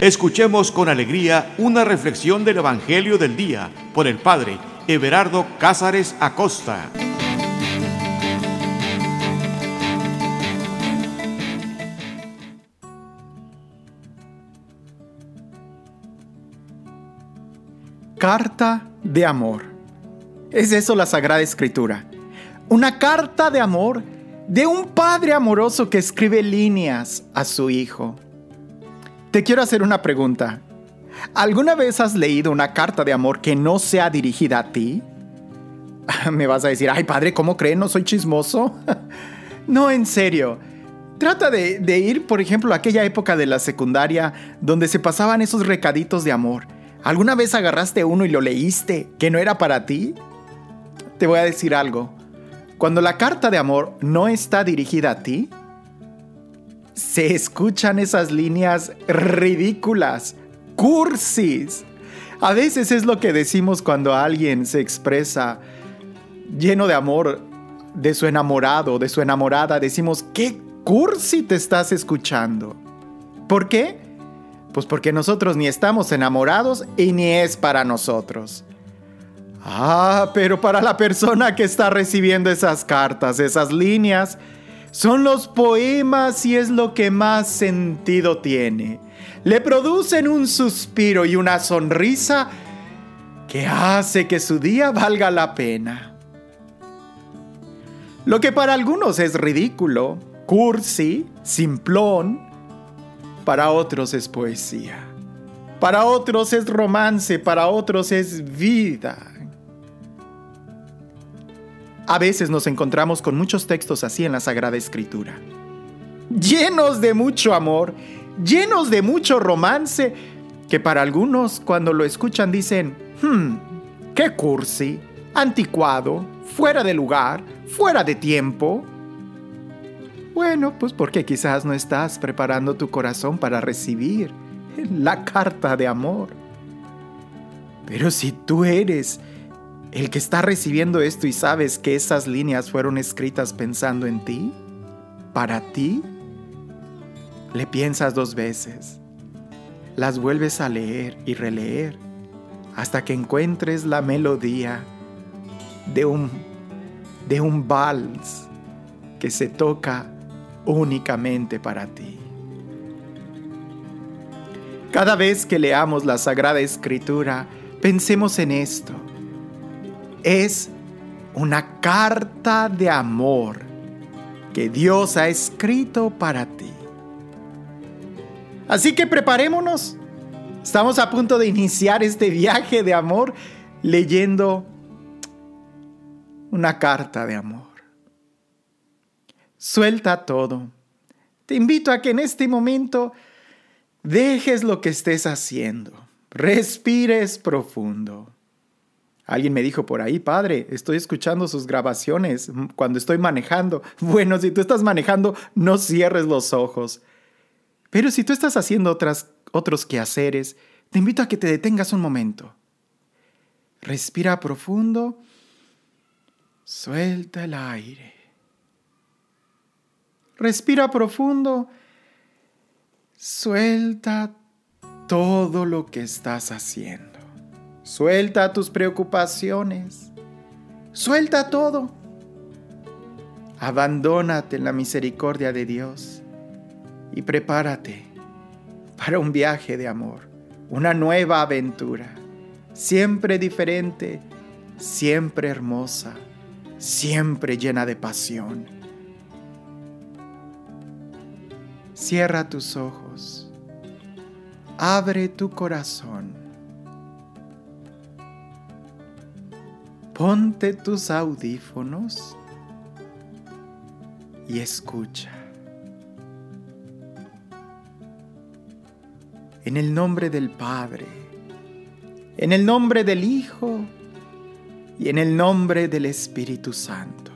Escuchemos con alegría una reflexión del Evangelio del Día por el Padre Everardo Cázares Acosta. Carta de amor. Es eso la Sagrada Escritura. Una carta de amor de un padre amoroso que escribe líneas a su hijo. Te quiero hacer una pregunta. ¿Alguna vez has leído una carta de amor que no sea dirigida a ti? Me vas a decir, ay padre, ¿cómo cree? ¿No soy chismoso? no, en serio. Trata de, ir, por ejemplo, a aquella época de la secundaria donde se pasaban esos recaditos de amor. ¿Alguna vez agarraste uno y lo leíste que no era para ti? Te voy a decir algo. Cuando la carta de amor no está dirigida a ti, se escuchan esas líneas ridículas, cursis. A veces es lo que decimos cuando alguien se expresa lleno de amor de su enamorado, de su enamorada. Decimos, ¿qué cursi te estás escuchando? ¿Por qué? Pues porque nosotros ni estamos enamorados y ni es para nosotros. Ah, pero para la persona que está recibiendo esas cartas, esas líneas, son los poemas y es lo que más sentido tiene. Le producen un suspiro y una sonrisa que hace que su día valga la pena. Lo que para algunos es ridículo, cursi, simplón, para otros es poesía. Para otros es romance, para otros es vida. A veces nos encontramos con muchos textos así en la Sagrada Escritura. Llenos de mucho amor, llenos de mucho romance, que para algunos cuando lo escuchan dicen, hmm, qué cursi, anticuado, fuera de lugar, fuera de tiempo. Bueno, pues porque quizás no estás preparando tu corazón para recibir la carta de amor. Pero si tú eres el que está recibiendo esto y sabes que esas líneas fueron escritas pensando en ti, para ti, le piensas dos veces, las vuelves a leer y releer hasta que encuentres la melodía de un, de un vals que se toca únicamente para ti. Cada vez que leamos la Sagrada Escritura, pensemos en esto es una carta de amor que Dios ha escrito para ti. Así que preparémonos. Estamos a punto de iniciar este viaje de amor leyendo una carta de amor. Suelta todo. Te invito a que en este momento dejes lo que estés haciendo. Respires profundo. Alguien me dijo por ahí, padre, estoy escuchando sus grabaciones cuando estoy manejando. Bueno, si tú estás manejando, no cierres los ojos. Pero si tú estás haciendo otras, otros quehaceres, te invito a que te detengas un momento. Respira profundo. Suelta el aire. Respira profundo. Suelta todo lo que estás haciendo. Suelta tus preocupaciones. Suelta todo. Abandónate en la misericordia de Dios y prepárate para un viaje de amor, una nueva aventura, siempre diferente, siempre hermosa, siempre llena de pasión. Cierra tus ojos, abre tu corazón Ponte tus audífonos y escucha. En el nombre del Padre, en el nombre del Hijo y en el nombre del Espíritu Santo.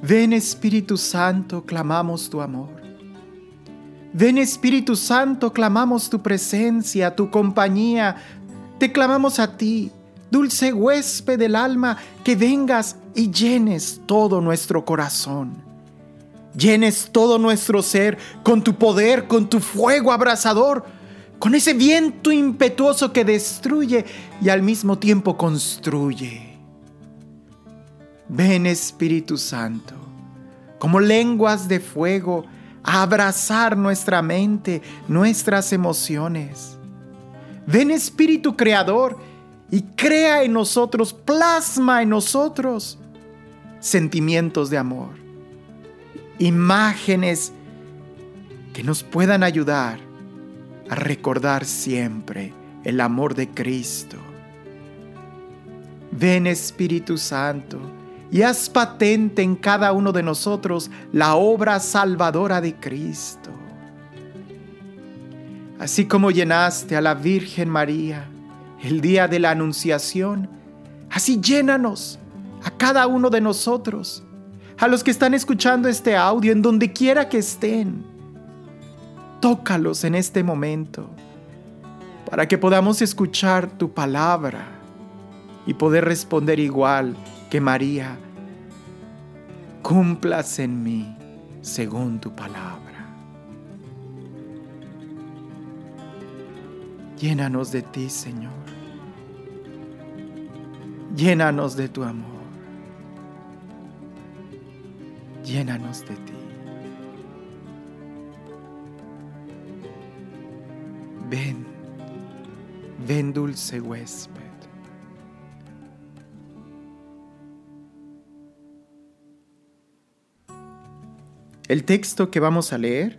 Ven Espíritu Santo, clamamos tu amor. Ven Espíritu Santo, clamamos tu presencia, tu compañía, te clamamos a ti, dulce huésped del alma, que vengas y llenes todo nuestro corazón. llenes todo nuestro ser con tu poder, con tu fuego abrasador, con ese viento impetuoso que destruye y al mismo tiempo construye. Ven Espíritu Santo, como lenguas de fuego, a abrazar nuestra mente, nuestras emociones. Ven Espíritu Creador y crea en nosotros, plasma en nosotros sentimientos de amor, imágenes que nos puedan ayudar a recordar siempre el amor de Cristo. Ven Espíritu Santo y haz patente en cada uno de nosotros la obra salvadora de Cristo. Así como llenaste a la Virgen María el día de la Anunciación, así llénanos a cada uno de nosotros, a los que están escuchando este audio en donde quiera que estén. Tócalos en este momento para que podamos escuchar tu palabra y poder responder igual que María. Cumplas en mí según tu palabra. Llénanos de ti, Señor. Llénanos de tu amor. Llénanos de ti. Ven, ven dulce huésped. El texto que vamos a leer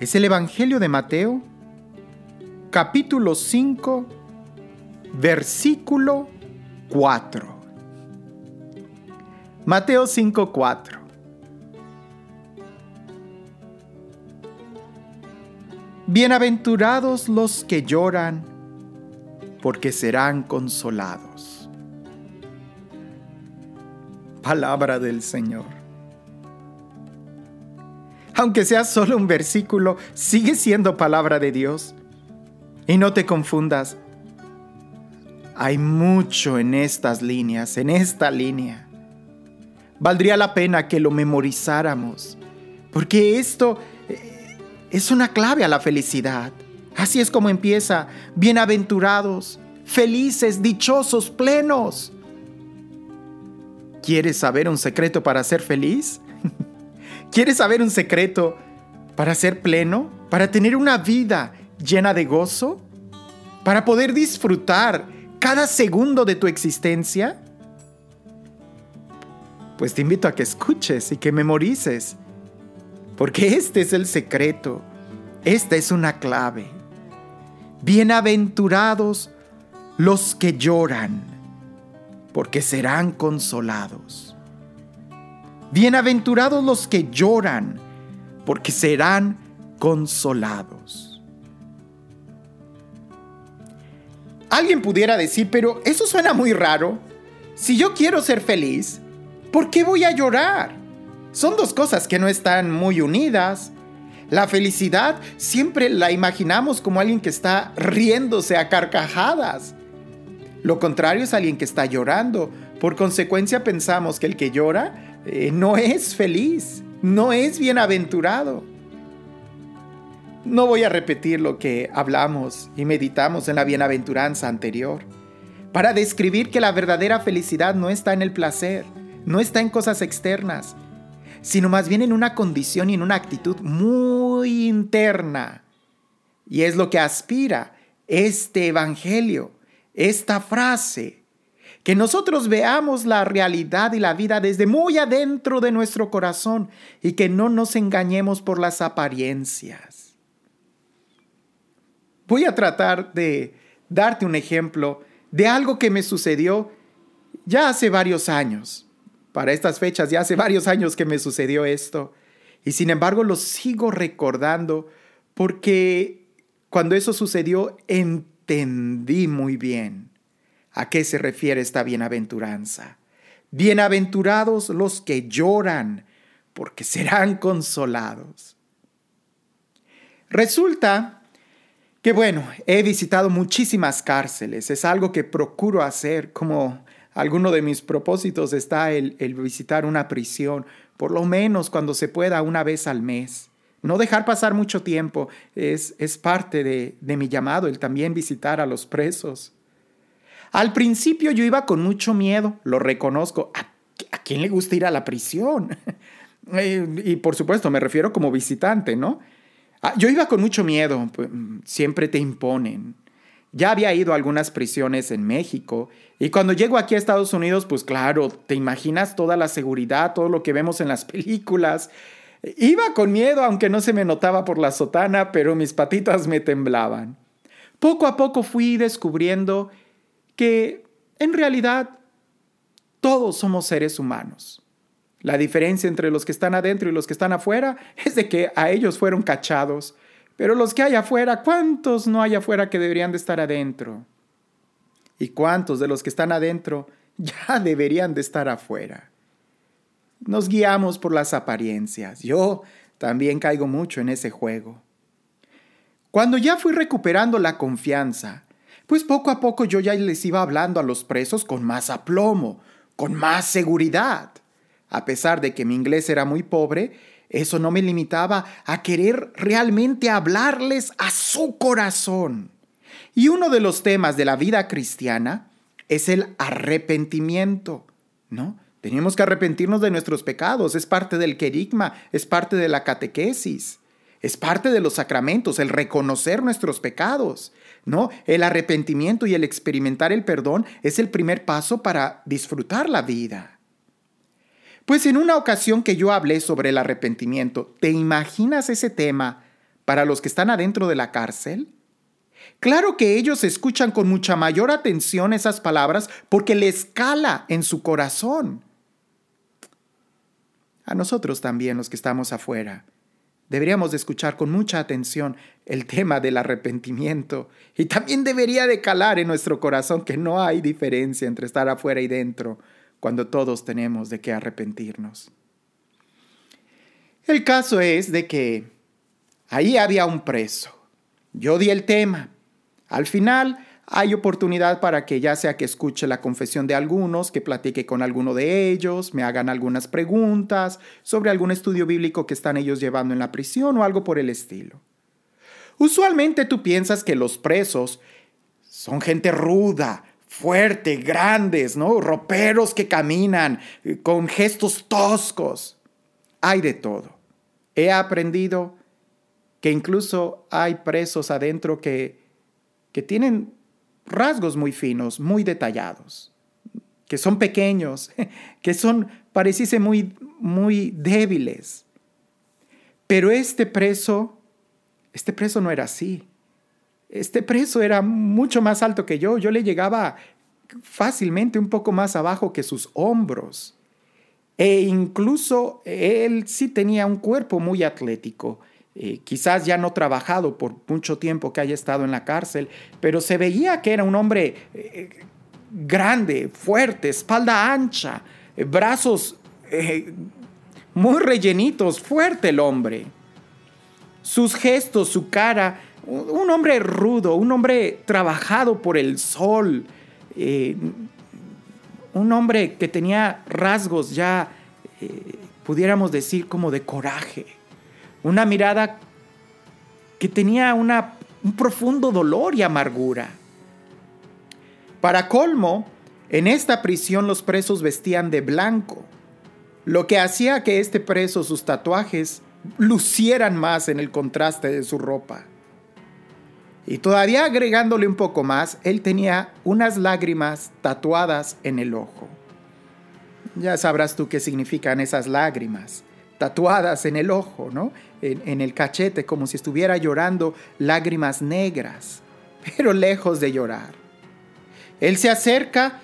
es el Evangelio de Mateo, capítulo 5, versículo 4. Mateo 5, 4. Bienaventurados los que lloran, porque serán consolados. Palabra del Señor. Aunque sea solo un versículo, sigue siendo palabra de Dios. Y no te confundas, hay mucho en estas líneas, en esta línea. Valdría la pena que lo memorizáramos, porque esto eh, es una clave a la felicidad. Así es como empieza, bienaventurados, felices, dichosos, plenos. ¿Quieres saber un secreto para ser feliz? ¿Quieres saber un secreto para ser pleno? ¿Para tener una vida llena de gozo? ¿Para poder disfrutar cada segundo de tu existencia? Pues te invito a que escuches y que memorices, porque este es el secreto, esta es una clave. Bienaventurados los que lloran, porque serán consolados. Bienaventurados los que lloran, porque serán consolados. Alguien pudiera decir, pero eso suena muy raro. Si yo quiero ser feliz, ¿por qué voy a llorar? Son dos cosas que no están muy unidas. La felicidad siempre la imaginamos como alguien que está riéndose a carcajadas. Lo contrario es alguien que está llorando. Por consecuencia pensamos que el que llora eh, no es feliz, no es bienaventurado. No voy a repetir lo que hablamos y meditamos en la bienaventuranza anterior, para describir que la verdadera felicidad no está en el placer, no está en cosas externas, sino más bien en una condición y en una actitud muy interna. Y es lo que aspira este Evangelio, esta frase, que nosotros veamos la realidad y la vida desde muy adentro de nuestro corazón y que no nos engañemos por las apariencias. Voy a tratar de darte un ejemplo de algo que me sucedió ya hace varios años. Para estas fechas ya hace varios años que me sucedió esto. Y sin embargo lo sigo recordando porque cuando eso sucedió entendí muy bien a qué se refiere esta bienaventuranza. Bienaventurados los que lloran, porque serán consolados. Resulta que bueno, he visitado muchísimas cárceles, es algo que procuro hacer, como alguno de mis propósitos está el, visitar una prisión, por lo menos cuando se pueda una vez al mes. No dejar pasar mucho tiempo es, es parte de, de mi llamado, el también visitar a los presos. Al principio yo iba con mucho miedo, lo reconozco. ¿A, a quién le gusta ir a la prisión? Eh, y por supuesto, me refiero como visitante, ¿no? Ah, yo iba con mucho miedo, pues, siempre te imponen. Ya había ido a algunas prisiones en México y cuando llego aquí a Estados Unidos, pues claro, te imaginas toda la seguridad, todo lo que vemos en las películas. Iba con miedo, aunque no se me notaba por la sotana, pero mis patitas me temblaban. Poco a poco fui descubriendo que en realidad todos somos seres humanos. La diferencia entre los que están adentro y los que están afuera es de que a ellos fueron cachados, pero los que hay afuera, ¿cuántos no hay afuera que deberían de estar adentro? ¿Y cuántos de los que están adentro ya deberían de estar afuera? Nos guiamos por las apariencias. Yo también caigo mucho en ese juego. Cuando ya fui recuperando la confianza, pues poco a poco yo ya les iba hablando a los presos con más aplomo, con más seguridad. A pesar de que mi inglés era muy pobre, eso no me limitaba a querer realmente hablarles a su corazón. Y uno de los temas de la vida cristiana es el arrepentimiento, ¿no? Tenemos que arrepentirnos de nuestros pecados, es parte del querigma, es parte de la catequesis. Es parte de los sacramentos, el reconocer nuestros pecados, ¿no? El arrepentimiento y el experimentar el perdón es el primer paso para disfrutar la vida. Pues en una ocasión que yo hablé sobre el arrepentimiento, ¿te imaginas ese tema para los que están adentro de la cárcel? Claro que ellos escuchan con mucha mayor atención esas palabras porque les cala en su corazón. A nosotros también, los que estamos afuera, Deberíamos de escuchar con mucha atención el tema del arrepentimiento y también debería de calar en nuestro corazón que no hay diferencia entre estar afuera y dentro cuando todos tenemos de qué arrepentirnos. El caso es de que ahí había un preso. Yo di el tema. Al final hay oportunidad para que ya sea que escuche la confesión de algunos, que platique con alguno de ellos, me hagan algunas preguntas sobre algún estudio bíblico que están ellos llevando en la prisión o algo por el estilo. Usualmente tú piensas que los presos son gente ruda, fuerte, grandes, ¿no? Roperos que caminan eh, con gestos toscos. Hay de todo. He aprendido que incluso hay presos adentro que, que tienen rasgos muy finos, muy detallados, que son pequeños, que son, pareciese muy, muy débiles. Pero este preso, este preso no era así. Este preso era mucho más alto que yo. Yo le llegaba fácilmente un poco más abajo que sus hombros. E incluso él sí tenía un cuerpo muy atlético. Eh, quizás ya no trabajado por mucho tiempo que haya estado en la cárcel, pero se veía que era un hombre eh, grande, fuerte, espalda ancha, eh, brazos muy rellenitos, fuerte el hombre. Sus gestos, su cara, un hombre rudo, un hombre trabajado por el sol, un hombre que tenía rasgos ya, pudiéramos decir, como de coraje una mirada que tenía una, un profundo dolor y amargura. Para colmo, en esta prisión los presos vestían de blanco, lo que hacía que este preso sus tatuajes lucieran más en el contraste de su ropa. Y todavía agregándole un poco más, él tenía unas lágrimas tatuadas en el ojo. Ya sabrás tú qué significan esas lágrimas tatuadas en el ojo, ¿no? En, el cachete, como si estuviera llorando lágrimas negras, pero lejos de llorar. Él se acerca,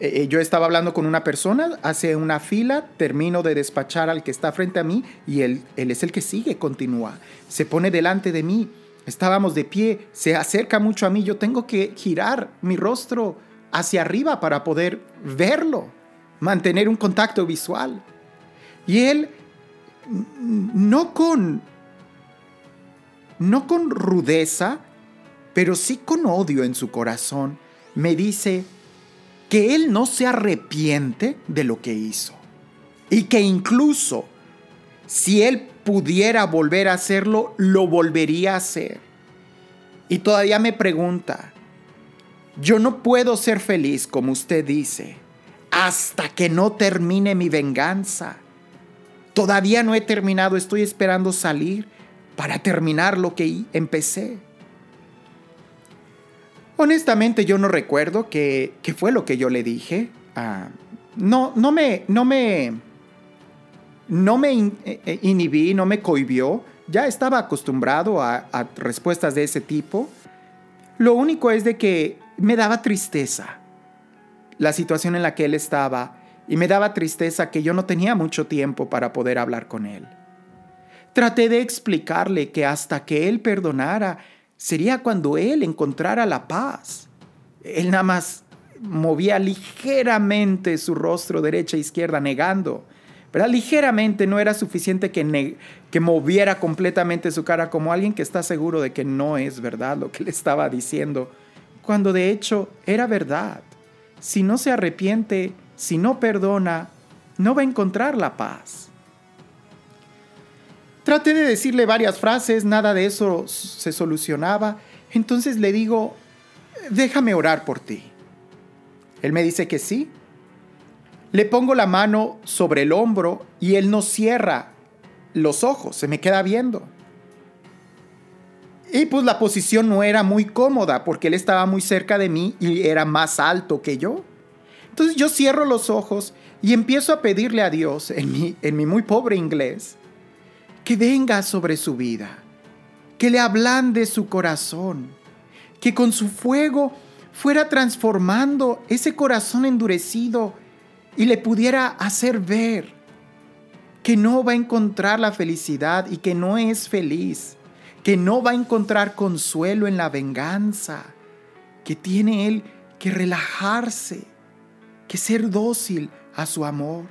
eh, eh, yo estaba hablando con una persona, hace una fila, termino de despachar al que está frente a mí y él, él es el que sigue, continúa. Se pone delante de mí, estábamos de pie, se acerca mucho a mí, yo tengo que girar mi rostro hacia arriba para poder verlo, mantener un contacto visual. Y él, no con, no con rudeza, pero sí con odio en su corazón, me dice que él no se arrepiente de lo que hizo. y que incluso si él pudiera volver a hacerlo, lo volvería a hacer. Y todavía me pregunta, yo no puedo ser feliz, como usted dice, hasta que no termine mi venganza. Todavía no he terminado, estoy esperando salir para terminar lo que empecé. Honestamente yo no recuerdo qué, fue lo que yo le dije. Ah, no, no me, no me, no me eh, eh, inhibí, no me cohibió. Ya estaba acostumbrado a, respuestas de ese tipo. Lo único es de que me daba tristeza la situación en la que él estaba y me daba tristeza que yo no tenía mucho tiempo para poder hablar con él. Traté de explicarle que hasta que él perdonara sería cuando él encontrara la paz. Él nada más movía ligeramente su rostro derecha e izquierda negando. Pero Ligeramente no era suficiente que, que moviera completamente su cara como alguien que está seguro de que no es verdad lo que le estaba diciendo, cuando de hecho era verdad. Si no se arrepiente, si no perdona, no va a encontrar la paz. Traté de decirle varias frases, nada de eso se solucionaba. Entonces le digo, déjame orar por ti. Él me dice que sí. Le pongo la mano sobre el hombro y él no cierra los ojos, se me queda viendo. Y pues la posición no era muy cómoda porque él estaba muy cerca de mí y era más alto que yo. Entonces yo cierro los ojos y empiezo a pedirle a Dios en mi, en mi muy pobre inglés que venga sobre su vida, que le ablande su corazón, que con su fuego fuera transformando ese corazón endurecido y le pudiera hacer ver que no va a encontrar la felicidad y que no es feliz, que no va a encontrar consuelo en la venganza, que tiene él que relajarse que ser dócil a su amor.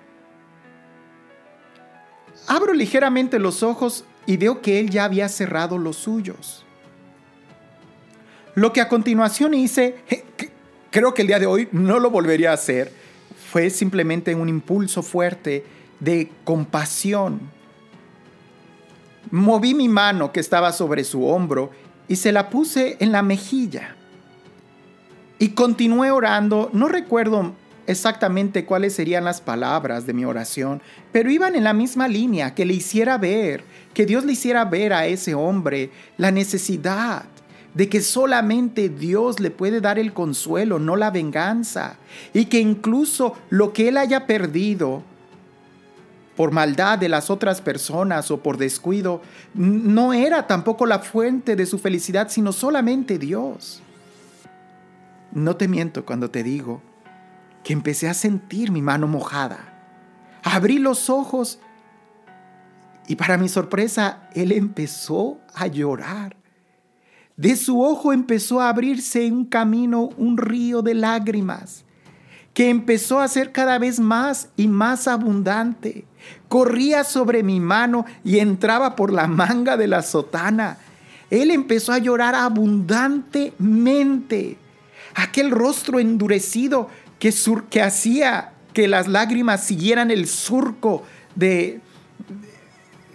Abro ligeramente los ojos y veo que él ya había cerrado los suyos. Lo que a continuación hice, creo que el día de hoy no lo volvería a hacer, fue simplemente un impulso fuerte de compasión. Moví mi mano que estaba sobre su hombro y se la puse en la mejilla. Y continué orando, no recuerdo exactamente cuáles serían las palabras de mi oración, pero iban en la misma línea, que le hiciera ver, que Dios le hiciera ver a ese hombre la necesidad de que solamente Dios le puede dar el consuelo, no la venganza, y que incluso lo que él haya perdido por maldad de las otras personas o por descuido, no era tampoco la fuente de su felicidad, sino solamente Dios. No te miento cuando te digo que empecé a sentir mi mano mojada. Abrí los ojos y para mi sorpresa, él empezó a llorar. De su ojo empezó a abrirse un camino, un río de lágrimas, que empezó a ser cada vez más y más abundante. Corría sobre mi mano y entraba por la manga de la sotana. Él empezó a llorar abundantemente. Aquel rostro endurecido que, hacía que las lágrimas siguieran el surco de,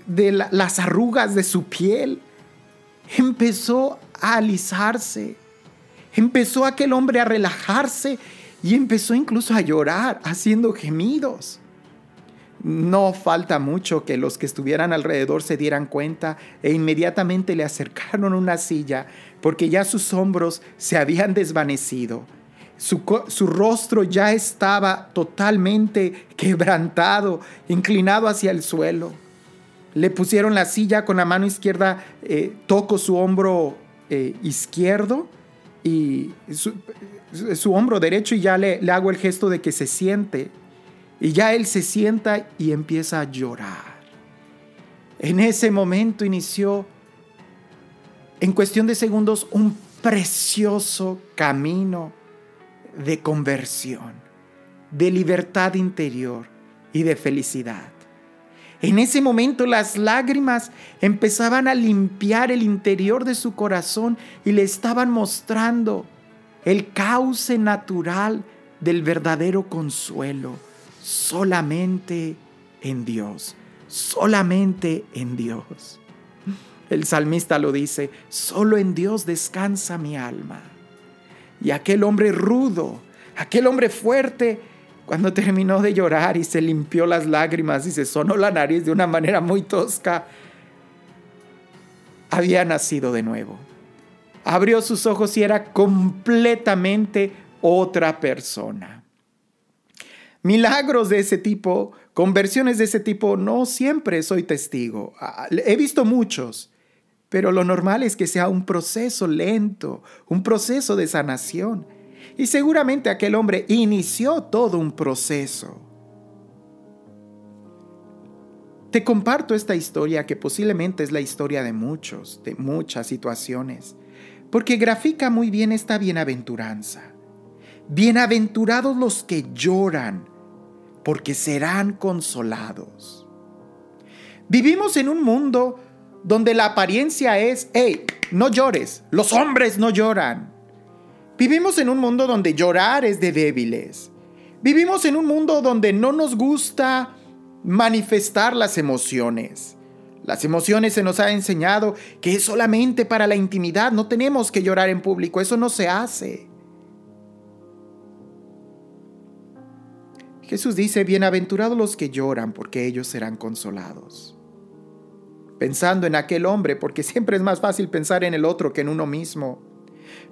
de las arrugas de su piel. Empezó a alisarse. Empezó aquel hombre a relajarse y empezó incluso a llorar, haciendo gemidos. No falta mucho que los que estuvieran alrededor se dieran cuenta e inmediatamente le acercaron una silla porque ya sus hombros se habían desvanecido su, rostro ya estaba totalmente quebrantado, inclinado hacia el suelo. Le pusieron la silla con la mano izquierda, eh, toco su hombro eh, izquierdo y su, hombro derecho y ya le, le hago el gesto de que se siente. Y ya él se sienta y empieza a llorar. En ese momento inició, en cuestión de segundos, un precioso camino de conversión, de libertad interior y de felicidad. En ese momento las lágrimas empezaban a limpiar el interior de su corazón y le estaban mostrando el cauce natural del verdadero consuelo. Solamente en Dios, solamente en Dios. El salmista lo dice, solo en Dios descansa mi alma. Y aquel hombre rudo, aquel hombre fuerte, cuando terminó de llorar y se limpió las lágrimas y se sonó la nariz de una manera muy tosca, había nacido de nuevo. Abrió sus ojos y era completamente otra persona. Milagros de ese tipo, conversiones de ese tipo, no siempre soy testigo. He visto muchos, pero lo normal es que sea un proceso lento, un proceso de sanación. Y seguramente aquel hombre inició todo un proceso. Te comparto esta historia que posiblemente es la historia de muchos, de muchas situaciones, porque grafica muy bien esta bienaventuranza. Bienaventurados los que lloran, porque serán consolados. Vivimos en un mundo donde la apariencia es, hey, no llores, los hombres no lloran. Vivimos en un mundo donde llorar es de débiles. Vivimos en un mundo donde no nos gusta manifestar las emociones. Las emociones se nos ha enseñado que es solamente para la intimidad, no tenemos que llorar en público, eso no se hace. Jesús dice, bienaventurados los que lloran, porque ellos serán consolados pensando en aquel hombre, porque siempre es más fácil pensar en el otro que en uno mismo.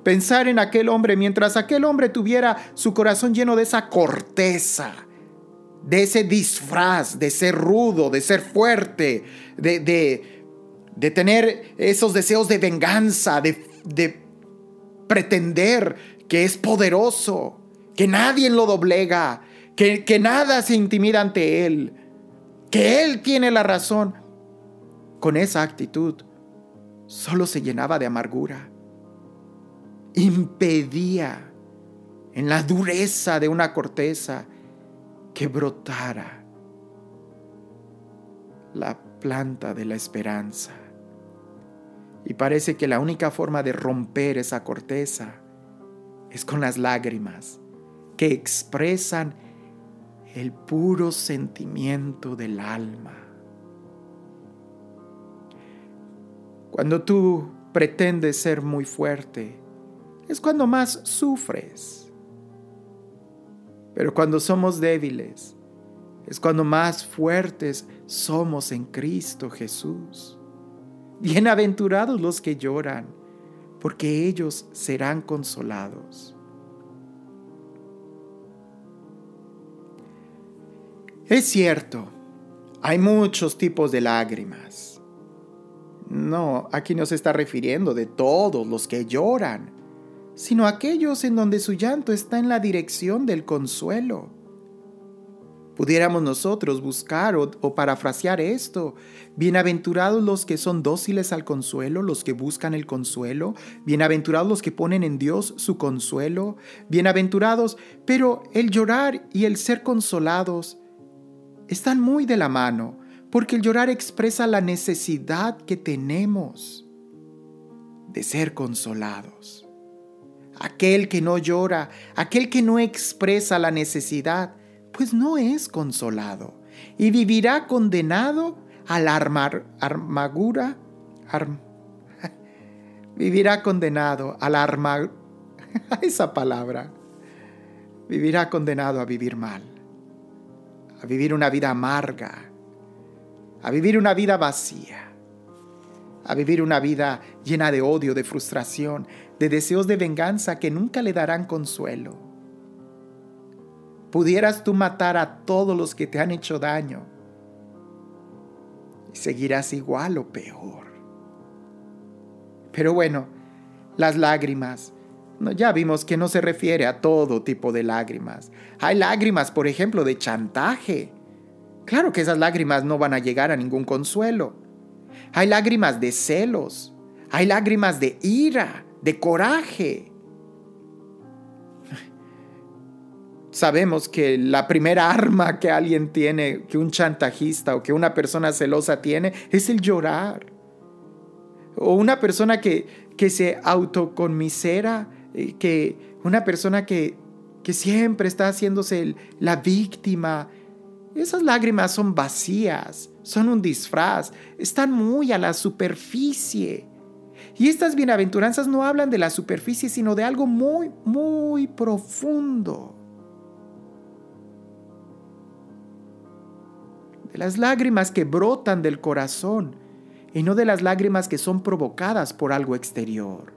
Pensar en aquel hombre mientras aquel hombre tuviera su corazón lleno de esa corteza, de ese disfraz, de ser rudo, de ser fuerte, de, de, tener esos deseos de venganza, de, de pretender que es poderoso, que nadie lo doblega, que, que nada se intimida ante él, que él tiene la razón con esa actitud, solo se llenaba de amargura. Impedía en la dureza de una corteza que brotara la planta de la esperanza. Y parece que la única forma de romper esa corteza es con las lágrimas que expresan el puro sentimiento del alma. Cuando tú pretendes ser muy fuerte, es cuando más sufres. Pero cuando somos débiles, es cuando más fuertes somos en Cristo Jesús. Bienaventurados los que lloran, porque ellos serán consolados. Es cierto, hay muchos tipos de lágrimas. No, aquí no se está refiriendo de todos los que lloran, sino aquellos en donde su llanto está en la dirección del consuelo. Pudiéramos nosotros buscar o, parafrasear esto. Bienaventurados los que son dóciles al consuelo, los que buscan el consuelo. Bienaventurados los que ponen en Dios su consuelo. Bienaventurados, pero el llorar y el ser consolados están muy de la mano porque el llorar expresa la necesidad que tenemos de ser consolados. Aquel que no llora, aquel que no expresa la necesidad, pues no es consolado y vivirá condenado a la armadura, vivirá condenado a la armadura, esa palabra, vivirá condenado a vivir mal, a vivir una vida amarga, a vivir una vida vacía, a vivir una vida llena de odio, de frustración, de deseos de venganza que nunca le darán consuelo. Pudieras tú matar a todos los que te han hecho daño y seguirás igual o peor. Pero bueno, las lágrimas, ya vimos que no se refiere a todo tipo de lágrimas. Hay lágrimas, por ejemplo, de chantaje Claro que esas lágrimas no van a llegar a ningún consuelo. Hay lágrimas de celos, hay lágrimas de ira, de coraje. Sabemos que la primera arma que alguien tiene, que un chantajista o que una persona celosa tiene, es el llorar. O una persona que, que se autoconmisera, eh, que una persona que, que siempre está haciéndose la víctima Esas lágrimas son vacías, son un disfraz, están muy a la superficie. Y estas bienaventuranzas no hablan de la superficie, sino de algo muy, muy profundo. De las lágrimas que brotan del corazón y no de las lágrimas que son provocadas por algo exterior.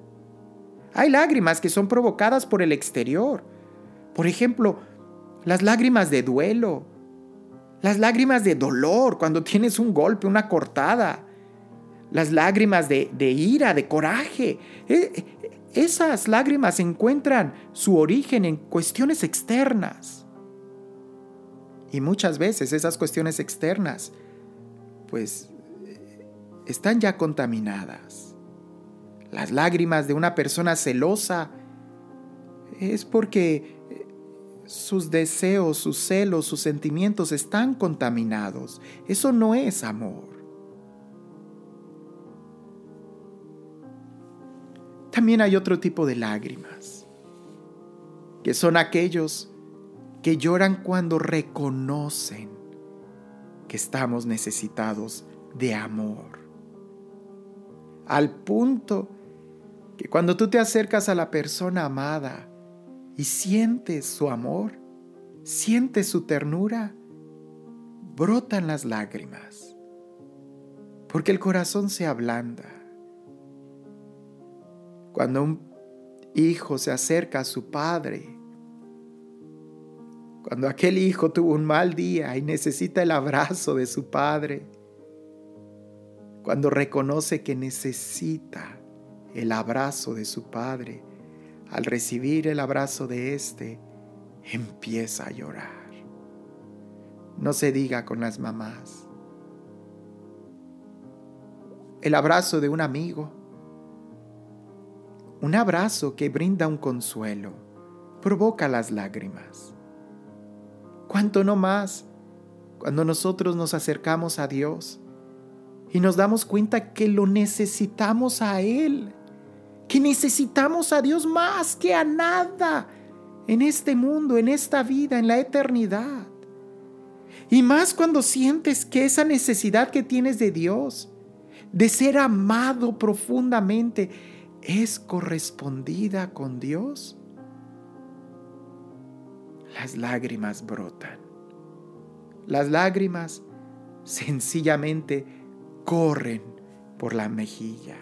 Hay lágrimas que son provocadas por el exterior. Por ejemplo, las lágrimas de duelo, las lágrimas de dolor cuando tienes un golpe, una cortada, las lágrimas de, ira, de coraje. E, esas lágrimas encuentran su origen en cuestiones externas. Y muchas veces esas cuestiones externas, pues, están ya contaminadas. Las lágrimas de una persona celosa es porque sus deseos, sus celos, sus sentimientos están contaminados. Eso no es amor. También hay otro tipo de lágrimas, que son aquellos que lloran cuando reconocen que estamos necesitados de amor. Al punto que cuando tú te acercas a la persona amada, y sientes su amor, sientes su ternura, brotan las lágrimas, porque el corazón se ablanda. Cuando un hijo se acerca a su padre, cuando aquel hijo tuvo un mal día y necesita el abrazo de su padre, cuando reconoce que necesita el abrazo de su padre, al recibir el abrazo de éste, empieza a llorar. No se diga con las mamás. El abrazo de un amigo. Un abrazo que brinda un consuelo, provoca las lágrimas. ¿Cuánto no más cuando nosotros nos acercamos a Dios y nos damos cuenta que lo necesitamos a Él? que necesitamos a Dios más que a nada en este mundo, en esta vida, en la eternidad. Y más cuando sientes que esa necesidad que tienes de Dios, de ser amado profundamente, es correspondida con Dios, las lágrimas brotan. Las lágrimas sencillamente corren por la mejilla.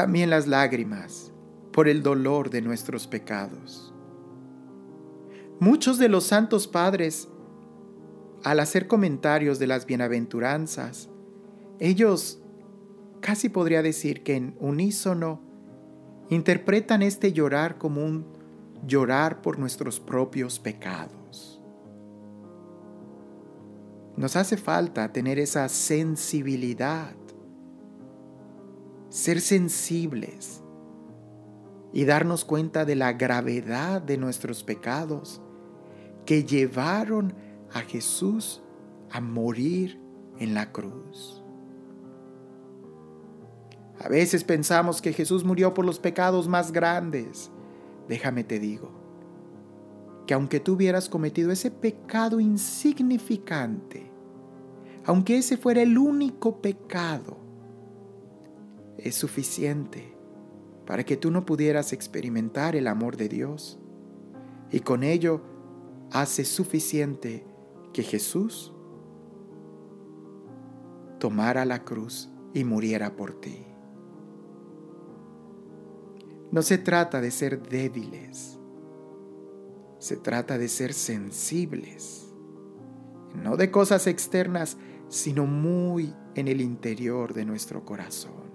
también las lágrimas por el dolor de nuestros pecados. Muchos de los santos padres, al hacer comentarios de las bienaventuranzas, ellos casi podría decir que en unísono interpretan este llorar como un llorar por nuestros propios pecados. Nos hace falta tener esa sensibilidad ser sensibles y darnos cuenta de la gravedad de nuestros pecados que llevaron a Jesús a morir en la cruz. A veces pensamos que Jesús murió por los pecados más grandes. Déjame te digo, que aunque tú hubieras cometido ese pecado insignificante, aunque ese fuera el único pecado, es suficiente para que tú no pudieras experimentar el amor de Dios. Y con ello hace suficiente que Jesús tomara la cruz y muriera por ti. No se trata de ser débiles, se trata de ser sensibles, no de cosas externas, sino muy en el interior de nuestro corazón.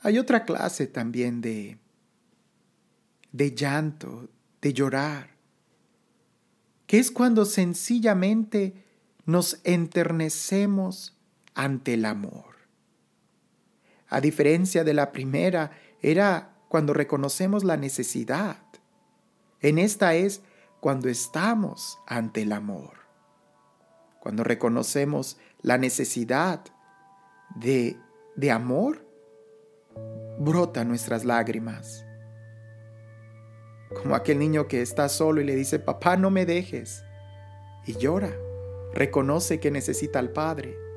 Hay otra clase también de, de llanto, de llorar, que es cuando sencillamente nos enternecemos ante el amor. A diferencia de la primera, era cuando reconocemos la necesidad. En esta es cuando estamos ante el amor. Cuando reconocemos la necesidad de, de amor brota nuestras lágrimas. Como aquel niño que está solo y le dice, papá, no me dejes. Y llora, reconoce que necesita al Padre.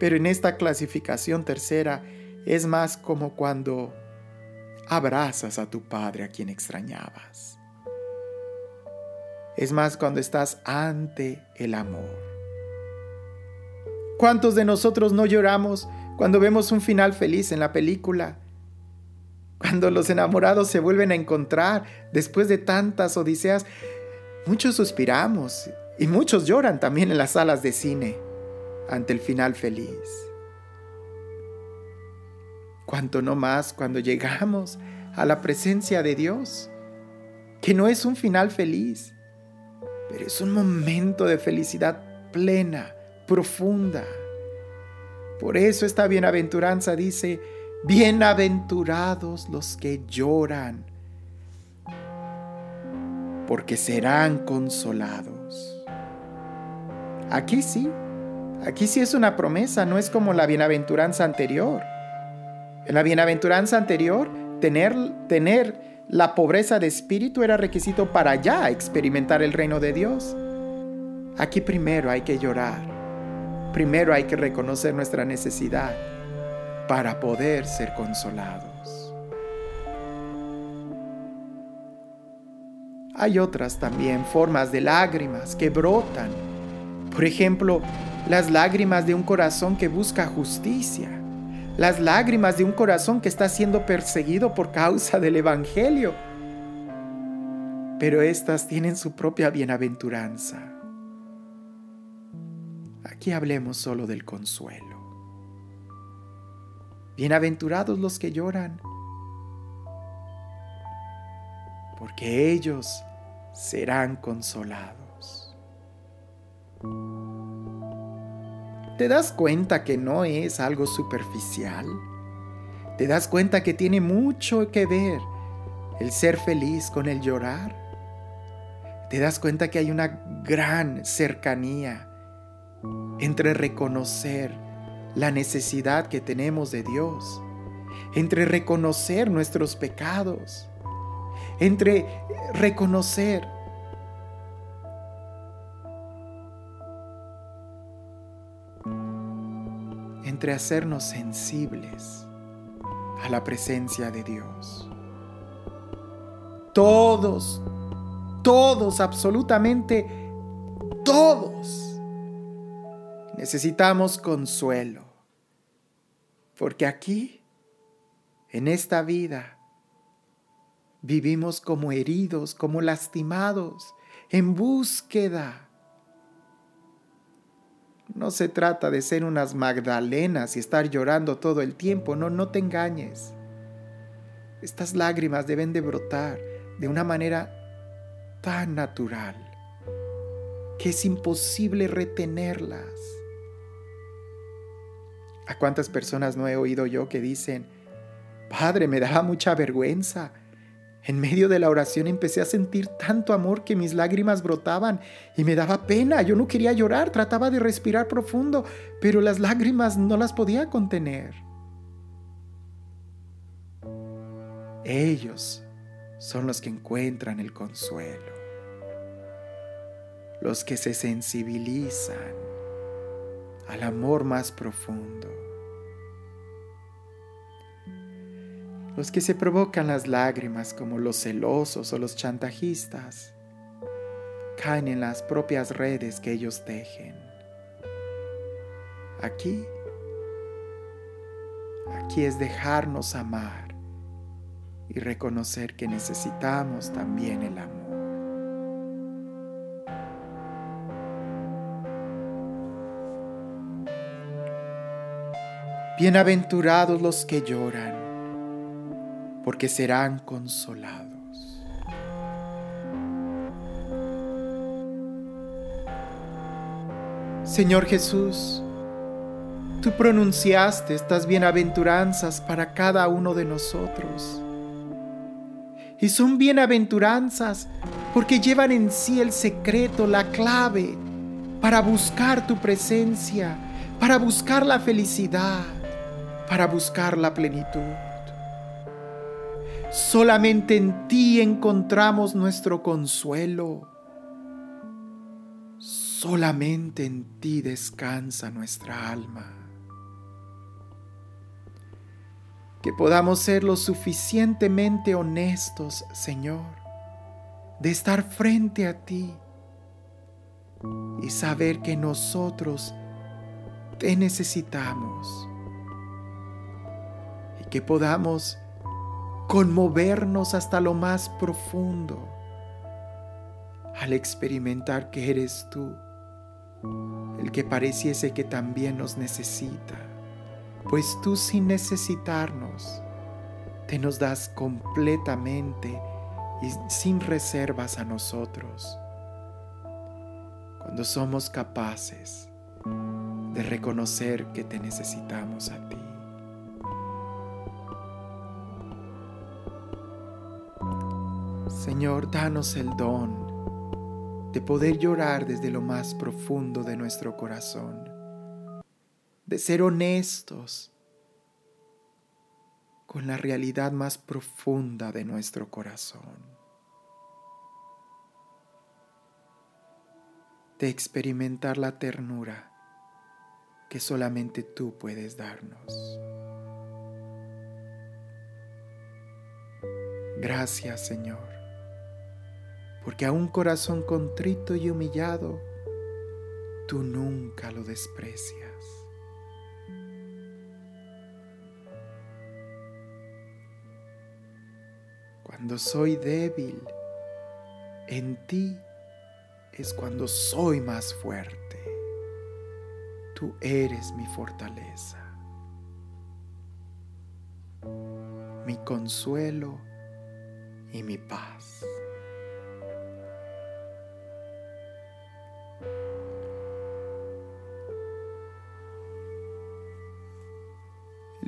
Pero en esta clasificación tercera es más como cuando abrazas a tu Padre a quien extrañabas. Es más cuando estás ante el amor. ¿Cuántos de nosotros no lloramos cuando vemos un final feliz en la película? Cuando los enamorados se vuelven a encontrar después de tantas odiseas, muchos suspiramos y muchos lloran también en las salas de cine ante el final feliz. Cuanto no más cuando llegamos a la presencia de Dios, que no es un final feliz, pero es un momento de felicidad plena, profunda. Por eso esta bienaventuranza dice, bienaventurados los que lloran, porque serán consolados. Aquí sí, aquí sí es una promesa, no es como la bienaventuranza anterior. En la bienaventuranza anterior, tener, tener la pobreza de espíritu era requisito para ya experimentar el reino de Dios. Aquí primero hay que llorar primero hay que reconocer nuestra necesidad para poder ser consolados. Hay otras también formas de lágrimas que brotan. Por ejemplo, las lágrimas de un corazón que busca justicia. Las lágrimas de un corazón que está siendo perseguido por causa del Evangelio. Pero estas tienen su propia bienaventuranza. Aquí hablemos solo del consuelo. Bienaventurados los que lloran, porque ellos serán consolados. ¿Te das cuenta que no es algo superficial? ¿Te das cuenta que tiene mucho que ver el ser feliz con el llorar? ¿Te das cuenta que hay una gran cercanía entre reconocer la necesidad que tenemos de Dios, entre reconocer nuestros pecados, entre reconocer entre hacernos sensibles a la presencia de Dios. Todos, todos, absolutamente todos Necesitamos consuelo, porque aquí, en esta vida, vivimos como heridos, como lastimados, en búsqueda. No se trata de ser unas Magdalenas y estar llorando todo el tiempo, no, no te engañes. Estas lágrimas deben de brotar de una manera tan natural que es imposible retenerlas. ¿A cuántas personas no he oído yo que dicen, Padre, me daba mucha vergüenza? En medio de la oración empecé a sentir tanto amor que mis lágrimas brotaban y me daba pena. Yo no quería llorar, trataba de respirar profundo, pero las lágrimas no las podía contener. Ellos son los que encuentran el consuelo, los que se sensibilizan al amor más profundo. Los que se provocan las lágrimas como los celosos o los chantajistas caen en las propias redes que ellos tejen. Aquí, aquí es dejarnos amar y reconocer que necesitamos también el amor. Bienaventurados los que lloran, porque serán consolados. Señor Jesús, tú pronunciaste estas bienaventuranzas para cada uno de nosotros. Y son bienaventuranzas porque llevan en sí el secreto, la clave para buscar tu presencia, para buscar la felicidad para buscar la plenitud. Solamente en ti encontramos nuestro consuelo. Solamente en ti descansa nuestra alma. Que podamos ser lo suficientemente honestos, Señor, de estar frente a ti y saber que nosotros te necesitamos y que podamos conmovernos hasta lo más profundo al experimentar que eres tú, el que pareciese que también nos necesita, pues tú sin necesitarnos, te nos das completamente y sin reservas a nosotros. Cuando somos capaces de reconocer que te necesitamos a ti. Señor, danos el don de poder llorar desde lo más profundo de nuestro corazón, de ser honestos con la realidad más profunda de nuestro corazón, de experimentar la ternura que solamente tú puedes darnos. Gracias Señor porque a un corazón contrito y humillado, tú nunca lo desprecias. Cuando soy débil, en ti es cuando soy más fuerte. Tú eres mi fortaleza, mi consuelo y mi paz.